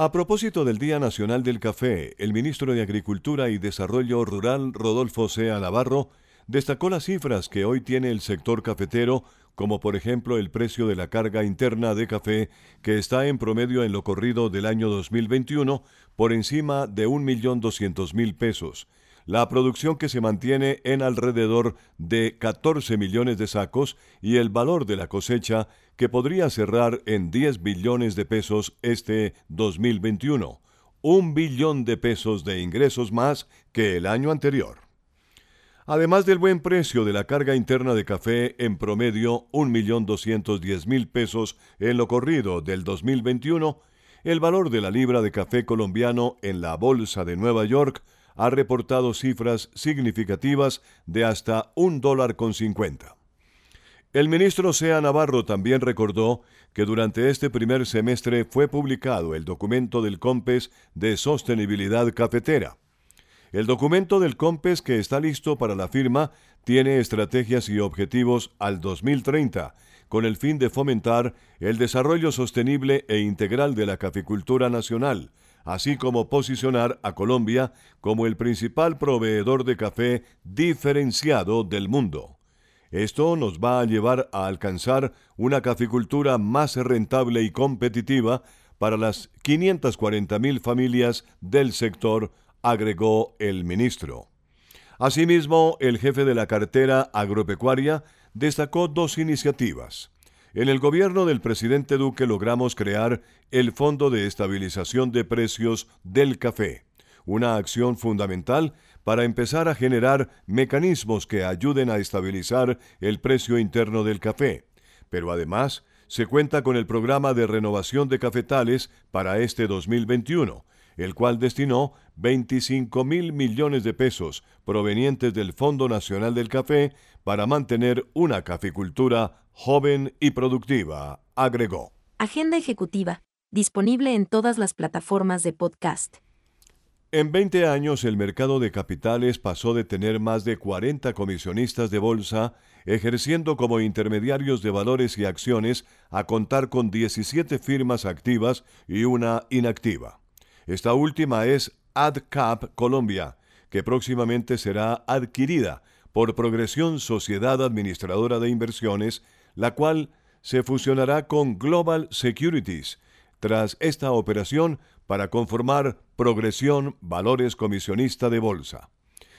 A propósito del Día Nacional del Café, el ministro de Agricultura y Desarrollo Rural, Rodolfo Sea Navarro, destacó las cifras que hoy tiene el sector cafetero, como por ejemplo el precio de la carga interna de café, que está en promedio en lo corrido del año 2021 por encima de 1.200.000 pesos. La producción que se mantiene en alrededor de 14 millones de sacos y el valor de la cosecha que podría cerrar en 10 billones de pesos este 2021, un billón de pesos de ingresos más que el año anterior. Además del buen precio de la carga interna de café en promedio 1.210.000 pesos en lo corrido del 2021, el valor de la libra de café colombiano en la Bolsa de Nueva York ha reportado cifras significativas de hasta un dólar con cincuenta. El ministro Sea Navarro también recordó que durante este primer semestre fue publicado el documento del COMPES de sostenibilidad cafetera. El documento del COMPES que está listo para la firma tiene estrategias y objetivos al 2030, con el fin de fomentar el desarrollo sostenible e integral de la caficultura nacional, así como posicionar a Colombia como el principal proveedor de café diferenciado del mundo. Esto nos va a llevar a alcanzar una caficultura más rentable y competitiva para las 540.000 familias del sector, agregó el ministro. Asimismo, el jefe de la cartera agropecuaria destacó dos iniciativas. En el gobierno del presidente Duque logramos crear el Fondo de Estabilización de Precios del Café, una acción fundamental para empezar a generar mecanismos que ayuden a estabilizar el precio interno del café. Pero además, se cuenta con el programa de renovación de cafetales para este 2021, el cual destinó 25 mil millones de pesos provenientes del Fondo Nacional del Café para mantener una caficultura joven y productiva, agregó. Agenda Ejecutiva, disponible en todas las plataformas de podcast. En 20 años el mercado de capitales pasó de tener más de 40 comisionistas de bolsa ejerciendo como intermediarios de valores y acciones a contar con 17 firmas activas y una inactiva. Esta última es AdCap Colombia, que próximamente será adquirida por Progresión Sociedad Administradora de Inversiones, la cual se fusionará con Global Securities. Tras esta operación, para conformar Progresión Valores Comisionista de Bolsa.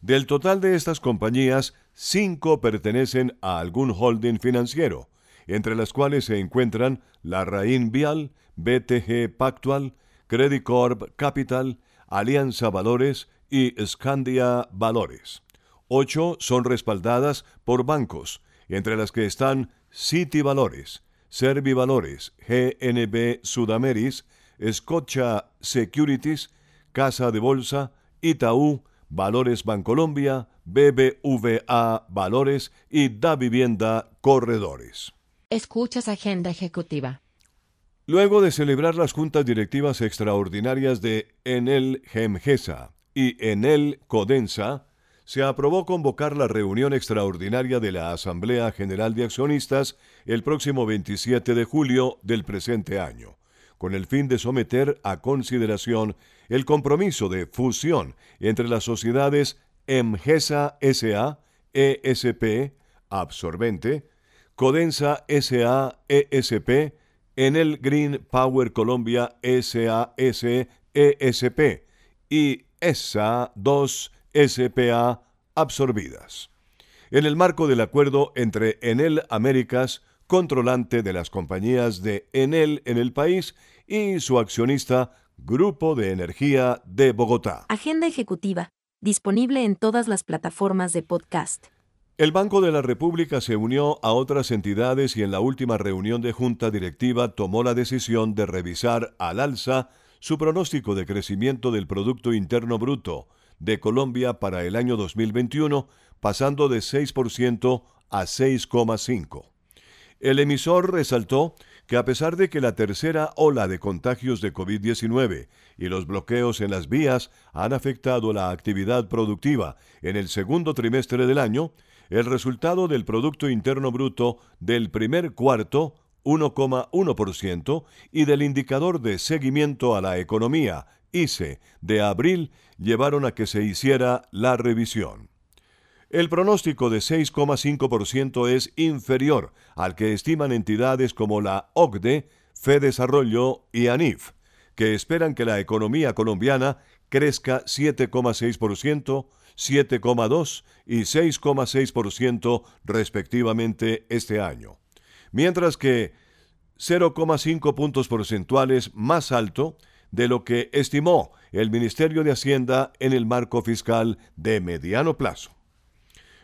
Del total de estas compañías, cinco pertenecen a algún holding financiero, entre las cuales se encuentran la Raín Vial, BTG Pactual, Credit Corp Capital, Alianza Valores y Scandia Valores. Ocho son respaldadas por bancos, entre las que están City Valores, Servi Valores, GNB Sudameris, Scotia Securities, Casa de Bolsa, Itaú, Valores Bancolombia, BBVA Valores y Da Vivienda Corredores. Escuchas Agenda Ejecutiva. Luego de celebrar las juntas directivas extraordinarias de Enel Gemgesa y Enel Codensa, se aprobó convocar la reunión extraordinaria de la Asamblea General de Accionistas el próximo 27 de julio del presente año con el fin de someter a consideración el compromiso de fusión entre las sociedades EMGESA SA, ESP, Absorbente, Codensa SA, ESP, Enel Green Power Colombia SAS, ESP y ESA 2 SPA absorbidas. En el marco del acuerdo entre Enel Américas, controlante de las compañías de Enel en el país y su accionista Grupo de Energía de Bogotá. Agenda ejecutiva, disponible en todas las plataformas de podcast. El Banco de la República se unió a otras entidades y en la última reunión de junta directiva tomó la decisión de revisar al alza su pronóstico de crecimiento del Producto Interno Bruto de Colombia para el año 2021, pasando de 6% a 6,5%. El emisor resaltó que a pesar de que la tercera ola de contagios de COVID-19 y los bloqueos en las vías han afectado la actividad productiva en el segundo trimestre del año, el resultado del Producto Interno Bruto del primer cuarto 1,1% y del indicador de seguimiento a la economía, ICE, de abril llevaron a que se hiciera la revisión. El pronóstico de 6,5% es inferior al que estiman entidades como la OCDE, FEDesarrollo y ANIF, que esperan que la economía colombiana crezca 7,6%, 7,2% y 6,6% respectivamente este año mientras que 0,5 puntos porcentuales más alto de lo que estimó el Ministerio de Hacienda en el marco fiscal de mediano plazo.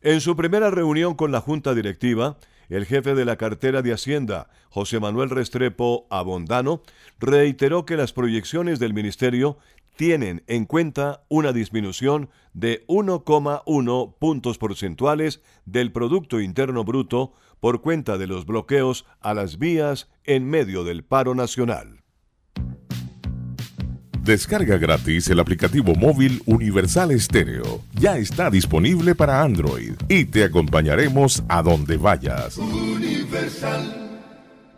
En su primera reunión con la Junta Directiva, el jefe de la cartera de Hacienda, José Manuel Restrepo Abondano, reiteró que las proyecciones del Ministerio tienen en cuenta una disminución de 1,1 puntos porcentuales del Producto Interno Bruto por cuenta de los bloqueos a las vías en medio del paro nacional. Descarga gratis el aplicativo móvil Universal Estéreo. Ya está disponible para Android y te acompañaremos a donde vayas.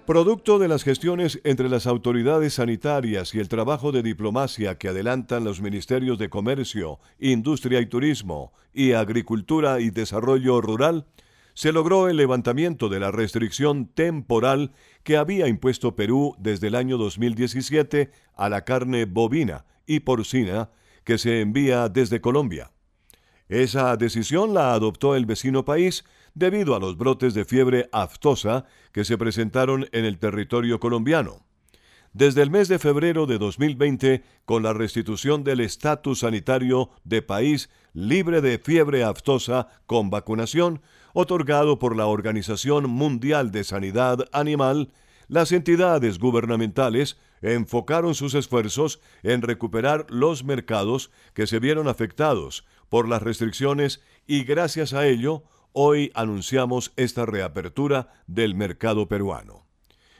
Producto de las gestiones entre las autoridades sanitarias y el trabajo de diplomacia que adelantan los ministerios de Comercio, Industria y Turismo y Agricultura y Desarrollo Rural, se logró el levantamiento de la restricción temporal que había impuesto Perú desde el año 2017 a la carne bovina y porcina que se envía desde Colombia. Esa decisión la adoptó el vecino país debido a los brotes de fiebre aftosa que se presentaron en el territorio colombiano. Desde el mes de febrero de 2020, con la restitución del estatus sanitario de país libre de fiebre aftosa con vacunación, otorgado por la Organización Mundial de Sanidad Animal, las entidades gubernamentales enfocaron sus esfuerzos en recuperar los mercados que se vieron afectados por las restricciones y gracias a ello hoy anunciamos esta reapertura del mercado peruano.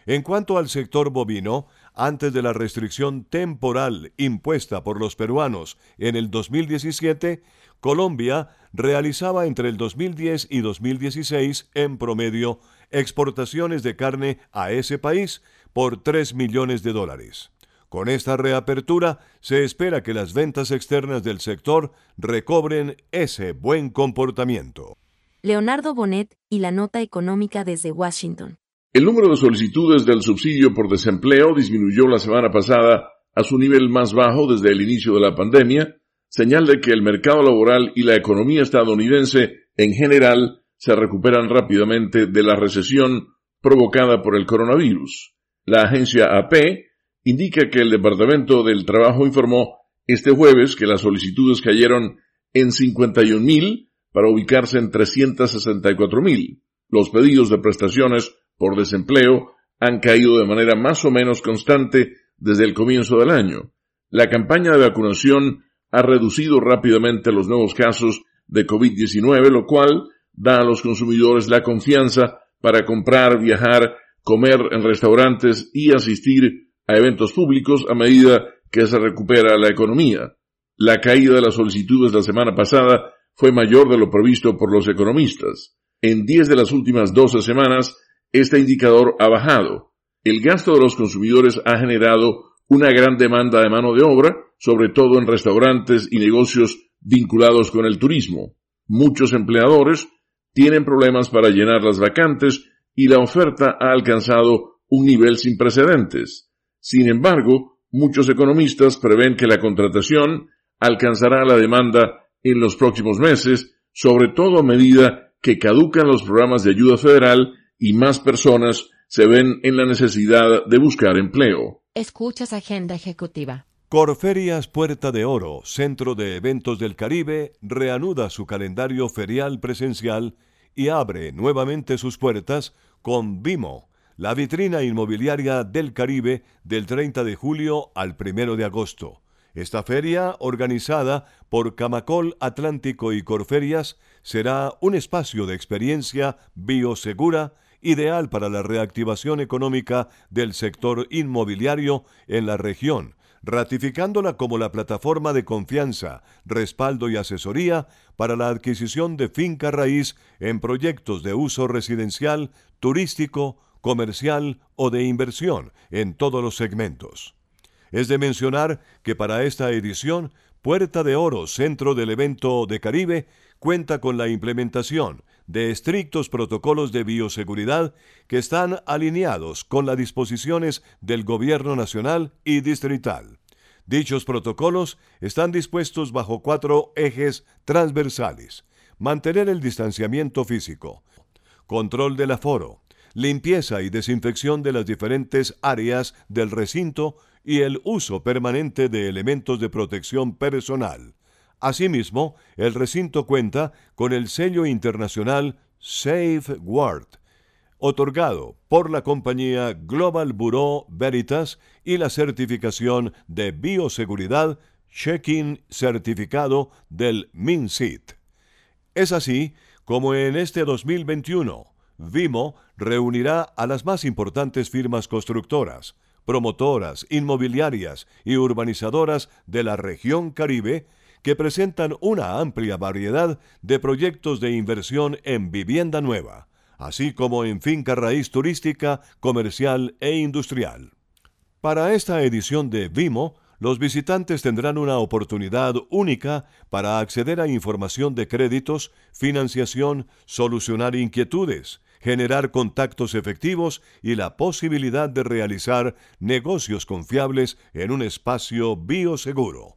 En cuanto al sector bovino, antes de la restricción temporal impuesta por los peruanos en el 2017, Colombia realizaba entre el 2010 y 2016 en promedio exportaciones de carne a ese país por 3 millones de dólares. Con esta reapertura se espera que las ventas externas del sector recobren ese buen comportamiento. Leonardo Bonet y la nota económica desde Washington. El número de solicitudes del subsidio por desempleo disminuyó la semana pasada a su nivel más bajo desde el inicio de la pandemia, señal de que el mercado laboral y la economía estadounidense en general se recuperan rápidamente de la recesión provocada por el coronavirus. La agencia AP indica que el Departamento del Trabajo informó este jueves que las solicitudes cayeron en 51.000 para ubicarse en 364.000. Los pedidos de prestaciones por desempleo han caído de manera más o menos constante desde el comienzo del año. La campaña de vacunación ha reducido rápidamente los nuevos casos de COVID-19, lo cual da a los consumidores la confianza para comprar, viajar, comer en restaurantes y asistir a eventos públicos a medida que se recupera la economía. La caída de las solicitudes la semana pasada fue mayor de lo previsto por los economistas. En 10 de las últimas 12 semanas, este indicador ha bajado. El gasto de los consumidores ha generado una gran demanda de mano de obra, sobre todo en restaurantes y negocios vinculados con el turismo. Muchos empleadores tienen problemas para llenar las vacantes y la oferta ha alcanzado un nivel sin precedentes. Sin embargo, muchos economistas prevén que la contratación alcanzará la demanda en los próximos meses, sobre todo a medida que caducan los programas de ayuda federal y más personas se ven en la necesidad de buscar empleo. Escuchas Agenda Ejecutiva. Corferias Puerta de Oro, Centro de Eventos del Caribe, reanuda su calendario ferial presencial y abre nuevamente sus puertas con Vimo, la vitrina inmobiliaria del Caribe del 30 de julio al 1 de agosto. Esta feria, organizada por Camacol Atlántico y Corferias, será un espacio de experiencia biosegura ideal para la reactivación económica del sector inmobiliario en la región, ratificándola como la plataforma de confianza, respaldo y asesoría para la adquisición de finca raíz en proyectos de uso residencial, turístico, comercial o de inversión en todos los segmentos. Es de mencionar que para esta edición, Puerta de Oro, centro del evento de Caribe, cuenta con la implementación de estrictos protocolos de bioseguridad que están alineados con las disposiciones del Gobierno Nacional y Distrital. Dichos protocolos están dispuestos bajo cuatro ejes transversales. Mantener el distanciamiento físico, control del aforo, limpieza y desinfección de las diferentes áreas del recinto y el uso permanente de elementos de protección personal. Asimismo, el recinto cuenta con el sello internacional Safeguard, otorgado por la compañía Global Bureau Veritas y la certificación de bioseguridad Check-in certificado del MinSit. Es así como en este 2021, Vimo reunirá a las más importantes firmas constructoras, promotoras, inmobiliarias y urbanizadoras de la región Caribe que presentan una amplia variedad de proyectos de inversión en vivienda nueva, así como en finca raíz turística, comercial e industrial. Para esta edición de Vimo, los visitantes tendrán una oportunidad única para acceder a información de créditos, financiación, solucionar inquietudes, generar contactos efectivos y la posibilidad de realizar negocios confiables en un espacio bioseguro.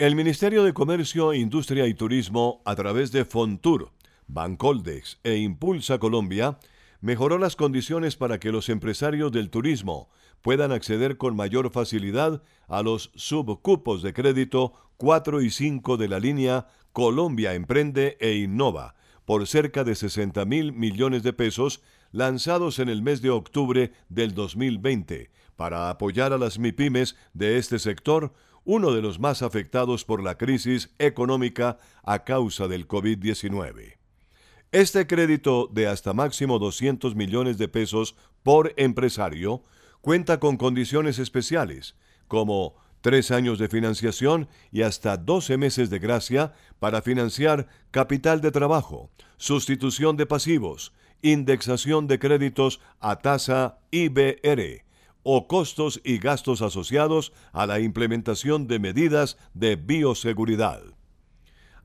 El Ministerio de Comercio, Industria y Turismo, a través de Fontur, Bancoldex e Impulsa Colombia, mejoró las condiciones para que los empresarios del turismo puedan acceder con mayor facilidad a los subcupos de crédito 4 y 5 de la línea Colombia Emprende e Innova, por cerca de 60 mil millones de pesos lanzados en el mes de octubre del 2020 para apoyar a las MIPIMES de este sector uno de los más afectados por la crisis económica a causa del COVID-19. Este crédito de hasta máximo 200 millones de pesos por empresario cuenta con condiciones especiales, como tres años de financiación y hasta 12 meses de gracia para financiar capital de trabajo, sustitución de pasivos, indexación de créditos a tasa IBR, o costos y gastos asociados a la implementación de medidas de bioseguridad.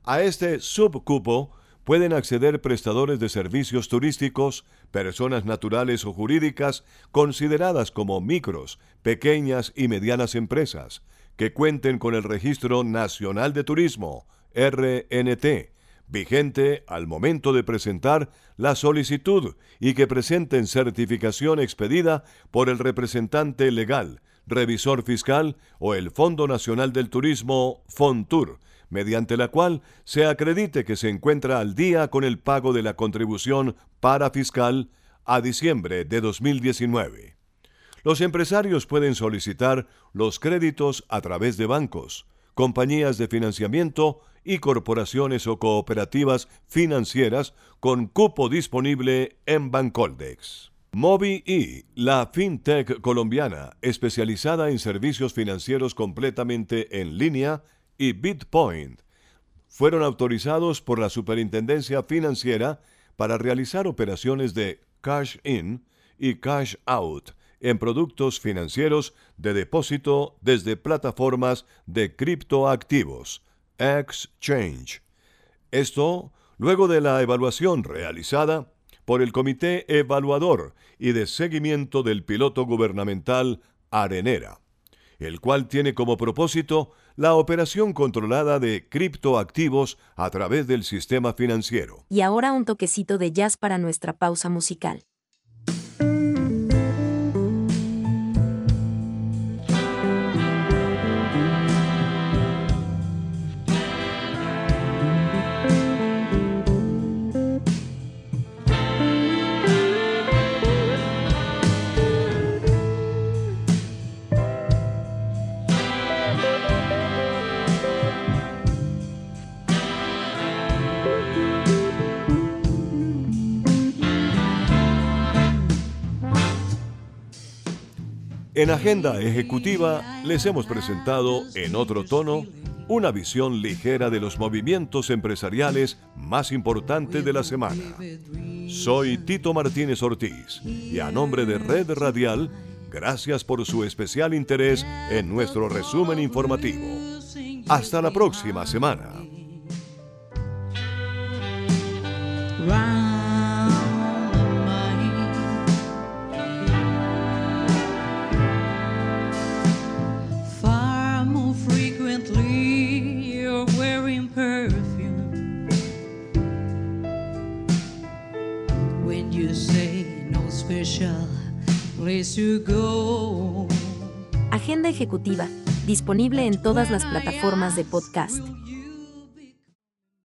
A este subcupo pueden acceder prestadores de servicios turísticos, personas naturales o jurídicas consideradas como micros, pequeñas y medianas empresas, que cuenten con el Registro Nacional de Turismo, RNT, vigente al momento de presentar la solicitud y que presenten certificación expedida por el representante legal, revisor fiscal o el Fondo Nacional del Turismo, FONTUR, mediante la cual se acredite que se encuentra al día con el pago de la contribución para fiscal a diciembre de 2019. Los empresarios pueden solicitar los créditos a través de bancos, compañías de financiamiento y corporaciones o cooperativas financieras con cupo disponible en Bancoldex. MobiE, la fintech colombiana especializada en servicios financieros completamente en línea, y Bitpoint fueron autorizados por la Superintendencia Financiera para realizar operaciones de cash in y cash out en productos financieros de depósito desde plataformas de criptoactivos, Exchange. Esto, luego de la evaluación realizada por el Comité Evaluador y de Seguimiento del Piloto Gubernamental Arenera, el cual tiene como propósito la operación controlada de criptoactivos a través del sistema financiero. Y ahora un toquecito de jazz para nuestra pausa musical. En Agenda Ejecutiva les hemos presentado en otro tono una visión ligera de los movimientos empresariales más importantes de la semana. Soy Tito Martínez Ortiz y a nombre de Red Radial, gracias por su especial interés en nuestro resumen informativo. Hasta la próxima semana. Agenda ejecutiva, disponible en todas las plataformas de podcast.